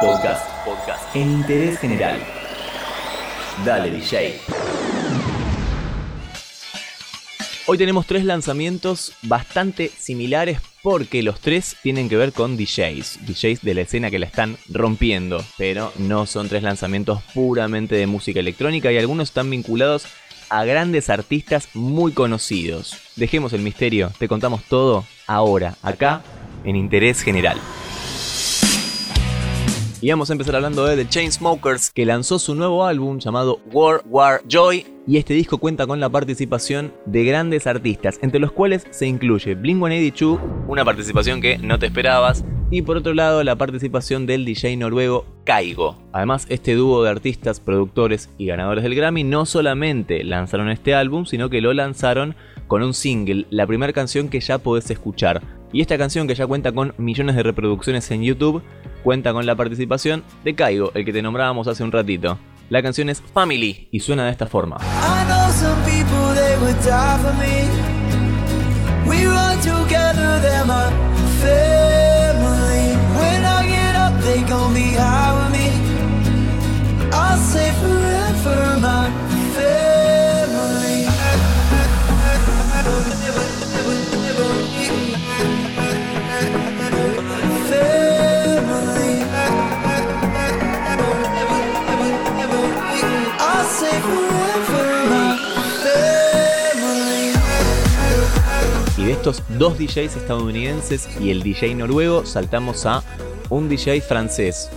Podcast. Podcast. En interés general. Dale, DJ. Hoy tenemos tres lanzamientos bastante similares porque los tres tienen que ver con DJs, DJs de la escena que la están rompiendo, pero no son tres lanzamientos puramente de música electrónica y algunos están vinculados a grandes artistas muy conocidos. Dejemos el misterio, te contamos todo ahora, acá, en Interés General. Y vamos a empezar hablando de The Chainsmokers, que lanzó su nuevo álbum llamado War War Joy. Y este disco cuenta con la participación de grandes artistas, entre los cuales se incluye Blink-182, una participación que no te esperabas, y por otro lado la participación del DJ noruego Kaigo. Además, este dúo de artistas, productores y ganadores del Grammy no solamente lanzaron este álbum, sino que lo lanzaron con un single, la primera canción que ya podés escuchar. Y esta canción que ya cuenta con millones de reproducciones en YouTube, cuenta con la participación de Kaigo, el que te nombrábamos hace un ratito. La canción es Family y suena de esta forma. Y de estos dos DJs estadounidenses y el DJ noruego, saltamos a un DJ francés,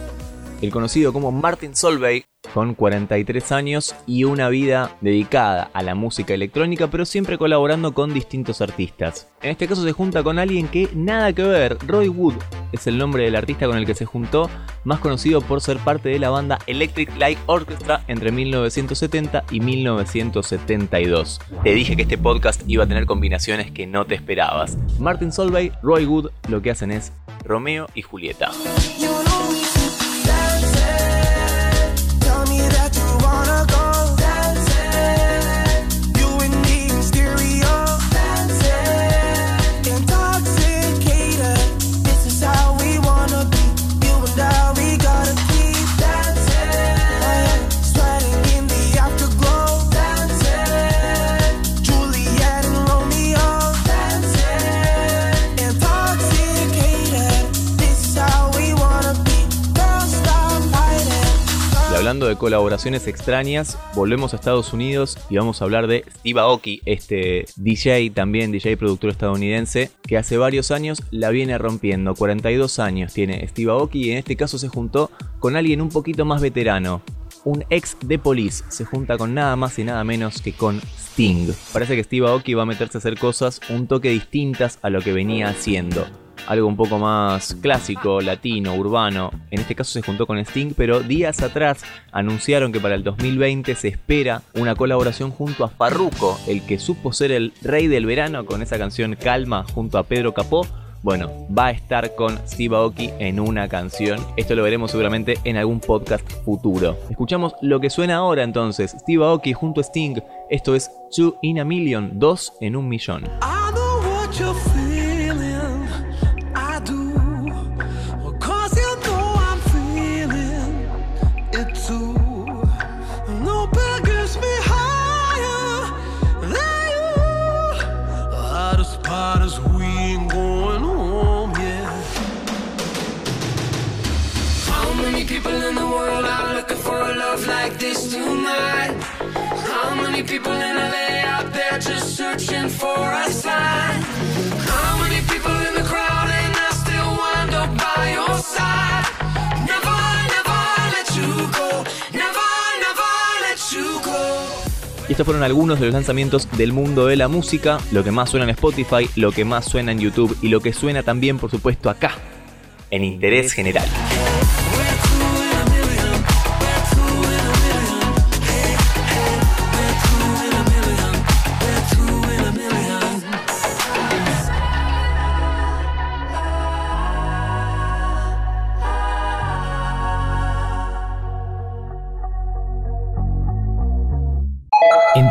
el conocido como Martin Solveig, con 43 años y una vida dedicada a la música electrónica, pero siempre colaborando con distintos artistas. En este caso se junta con alguien que nada que ver, Roy Wood es el nombre del artista con el que se juntó, más conocido por ser parte de la banda Electric Light Orchestra entre 1970 y 1972. Te dije que este podcast iba a tener combinaciones que no te esperabas. Martin Solveig, Roy Wood, lo que hacen es Romeo y Julieta. Hablando de colaboraciones extrañas, volvemos a Estados Unidos y vamos a hablar de Steve Aoki, este DJ, también DJ productor estadounidense, que hace varios años la viene rompiendo. 42 años tiene Steve Aoki y en este caso se juntó con alguien un poquito más veterano. Un ex de Police se junta con nada más y nada menos que con Sting. Parece que Steve Aoki va a meterse a hacer cosas un toque distintas a lo que venía haciendo algo un poco más clásico, latino, urbano. En este caso se juntó con Sting, pero días atrás anunciaron que para el 2020 se espera una colaboración junto a Farruko, el que supo ser el rey del verano con esa canción Calma junto a Pedro Capó. Bueno, va a estar con Steve Aoki en una canción. Esto lo veremos seguramente en algún podcast futuro. Escuchamos lo que suena ahora entonces. Steve Aoki junto a Sting. Esto es Two in a Million, dos en un millón. going home. How many people in the world are looking for a love like this tonight? How many people in LA out there just searching for a sign? Estos fueron algunos de los lanzamientos del mundo de la música, lo que más suena en Spotify, lo que más suena en YouTube y lo que suena también, por supuesto, acá, en Interés General.